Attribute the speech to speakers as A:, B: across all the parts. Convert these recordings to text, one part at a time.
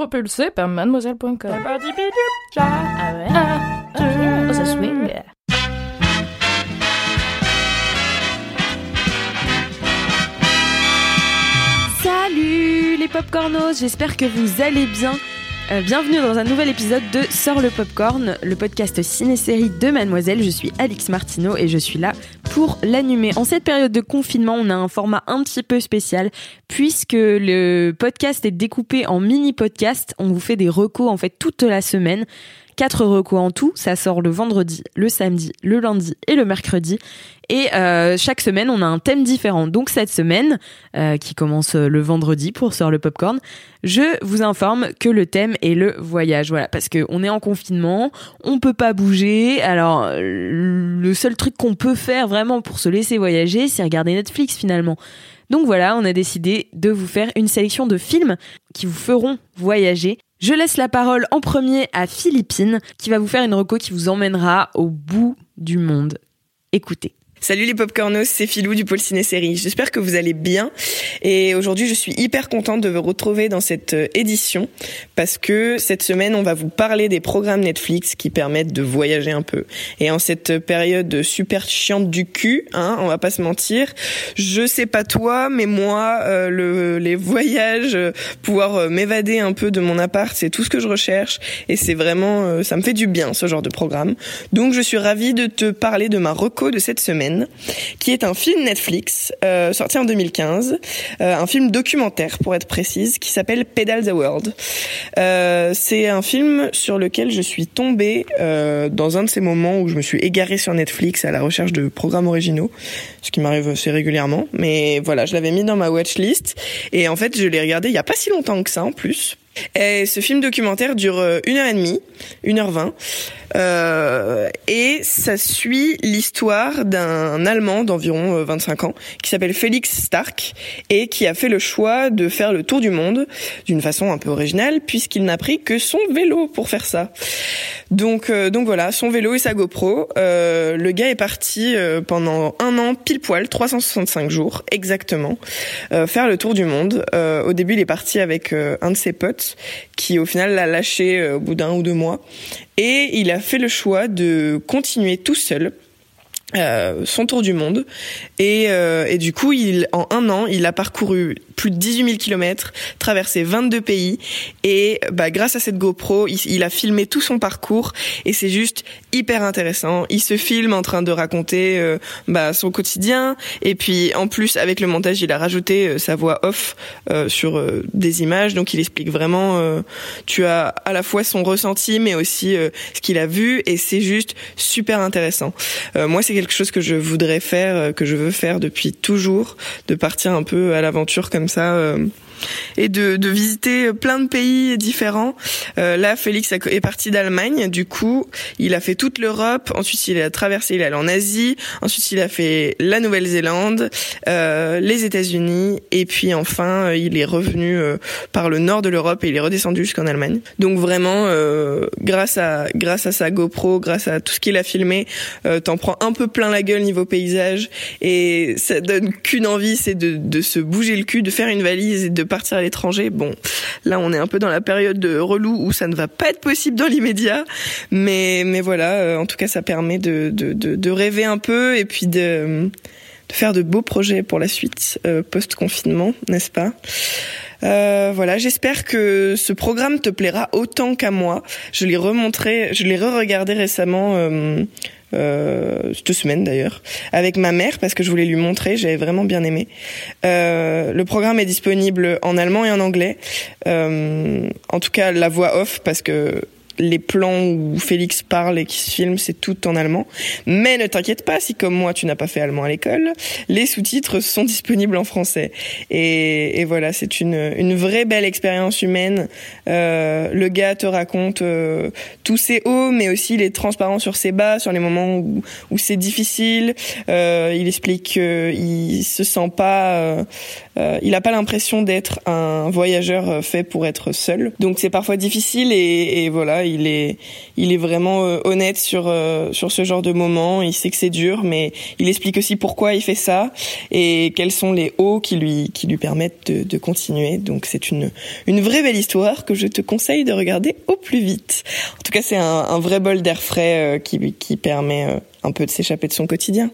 A: Propulsé par mademoiselle.com. Ah ouais? Ah, ok. Oh, ça swing.
B: Salut les popcornos, j'espère que vous allez bien. Euh, bienvenue dans un nouvel épisode de Sors le Popcorn, le podcast ciné-série de Mademoiselle. Je suis Alix Martineau et je suis là pour l'animer. En cette période de confinement, on a un format un petit peu spécial puisque le podcast est découpé en mini-podcast. On vous fait des recos en fait toute la semaine. Quatre recos en tout, ça sort le vendredi, le samedi, le lundi et le mercredi. Et euh, chaque semaine, on a un thème différent. Donc cette semaine, euh, qui commence le vendredi pour Sort le Popcorn, je vous informe que le thème est le voyage. Voilà, parce que on est en confinement, on peut pas bouger. Alors le seul truc qu'on peut faire vraiment pour se laisser voyager, c'est regarder Netflix finalement. Donc voilà, on a décidé de vous faire une sélection de films qui vous feront voyager. Je laisse la parole en premier à Philippine, qui va vous faire une reco qui vous emmènera au bout du monde. Écoutez.
C: Salut les popcornos, c'est Philou du pôle ciné-série. J'espère que vous allez bien. Et aujourd'hui, je suis hyper contente de vous retrouver dans cette euh, édition parce que cette semaine, on va vous parler des programmes Netflix qui permettent de voyager un peu. Et en cette période super chiante du cul, hein, on va pas se mentir, je sais pas toi, mais moi, euh, le, les voyages, euh, pouvoir euh, m'évader un peu de mon appart, c'est tout ce que je recherche. Et c'est vraiment, ça me fait du bien ce genre de programme. Donc, je suis ravie de te parler de ma reco de cette semaine qui est un film Netflix euh, sorti en 2015, euh, un film documentaire pour être précise, qui s'appelle Pedal the World. Euh, c'est un film sur lequel je suis tombée euh, dans un de ces moments où je me suis égarée sur Netflix à la recherche de programmes originaux, ce qui m'arrive assez régulièrement. Mais voilà, je l'avais mis dans ma watchlist et en fait je l'ai regardé il y a pas si longtemps que ça en plus. Et ce film documentaire dure euh, une heure et demie, une heure vingt, euh, et ça suit l'histoire d'un Allemand d'environ euh, 25 ans qui s'appelle Félix Stark et qui a fait le choix de faire le tour du monde d'une façon un peu originale puisqu'il n'a pris que son vélo pour faire ça. Donc, euh, donc voilà, son vélo et sa GoPro. Euh, le gars est parti euh, pendant un an pile poil, 365 jours exactement, euh, faire le tour du monde. Euh, au début, il est parti avec euh, un de ses potes qui au final l'a lâché au bout d'un ou deux mois. Et il a fait le choix de continuer tout seul euh, son tour du monde. Et, euh, et du coup il en un an il a parcouru plus de 18 000 kilomètres traversé 22 pays. Et bah grâce à cette GoPro il, a filmé tout son parcours. Et c'est juste hyper intéressant. Il se filme en train de raconter euh, bah, son quotidien. Et puis en plus avec le montage il a rajouté euh, sa voix off euh, sur des images. Donc il explique vraiment tu as à la fois son ressenti mais aussi ce qu'il a vu. Et c'est juste super intéressant. Moi c'est quelque chose que je voudrais faire, euh, que je veux faire depuis toujours, de partir un peu à l'aventure comme ça. euh, et de, de visiter plein de pays différents. Euh, là, Félix est parti d'Allemagne, du coup, il a fait toute l'Europe. Ensuite, il a traversé, il est allé en Asie. Ensuite, il a fait la Nouvelle-Zélande, euh, les États-Unis, et puis enfin, euh, il est revenu euh, par le nord de l'Europe et il est redescendu jusqu'en Allemagne. Donc vraiment, euh, grâce à grâce à sa GoPro, grâce à tout ce qu'il a filmé, t'en prends un peu plein la gueule niveau paysage et ça donne qu'une envie, c'est de, de se bouger le cul, de faire une valise et de partir à l'étranger. Bon, là on est un peu dans la période de relou où ça ne va pas être possible dans l'immédiat, mais mais voilà, euh, en tout cas ça permet de de, rêver un peu et puis de faire de beaux projets pour la suite euh, post confinement, n'est-ce pas? Euh, voilà, j'espère que ce programme te plaira autant qu'à moi. Je l'ai remontré, je l'ai re-regardé récemment, euh, cette semaine d'ailleurs, avec ma mère parce que je voulais lui montrer. J'avais vraiment bien aimé. Euh, le programme est disponible en allemand et en anglais. Euh, en tout cas, la voix off parce que les plans où Félix parle et qui se filme, c'est tout en allemand. Mais ne t'inquiète pas, si comme moi tu n'as pas fait allemand à l'école, les sous-titres sont disponibles en français. Et, et voilà, c'est une, une vraie belle expérience humaine. Euh, le gars te raconte euh, tous ses hauts, mais aussi il est transparent sur ses bas, sur les moments où, où c'est difficile. Euh, il explique qu'il se sent pas, euh, euh, il a pas l'impression d'être un voyageur fait pour être seul. Donc c'est parfois difficile et, et voilà il est, il est vraiment euh, honnête sur euh, sur ce genre de moment. Il sait que c'est dur, mais il explique aussi pourquoi il fait ça et quels sont les hauts qui lui qui lui permettent de, de continuer. Donc c'est une une vraie belle histoire que je te conseille de regarder au plus vite. En tout cas, c'est un, un vrai bol d'air frais euh, qui qui permet un peu de s'échapper de son quotidien.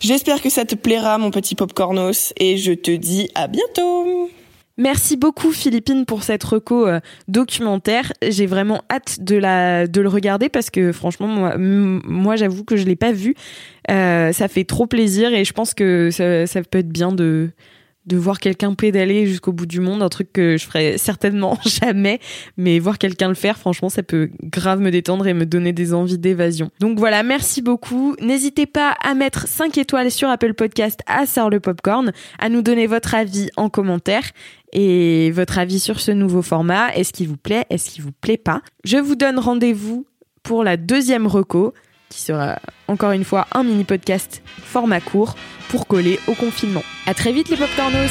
C: J'espère que ça te plaira, mon petit popcornos, et je te dis à bientôt.
B: Merci beaucoup Philippine pour cette reco euh, documentaire. J'ai vraiment hâte de la de le regarder parce que franchement moi, j'avoue que je l'ai pas vu. Euh, ça fait trop plaisir et je pense que ça peut être bien de de voir quelqu'un pédaler jusqu'au bout du monde, un truc que je ferais certainement jamais, mais voir quelqu'un le faire, franchement, ça peut grave me détendre et me donner des envies d'évasion. Donc voilà, merci beaucoup. N'hésitez pas à mettre 5 étoiles sur Apple Podcast à Sort le Popcorn, à nous donner votre avis en commentaire et votre avis sur ce nouveau format. Est-ce qu'il vous plaît? Est-ce qu'il vous plaît pas? Je vous donne rendez-vous pour la deuxième reco, qui sera encore une fois un mini podcast format court pour coller au confinement. À très vite les popcornos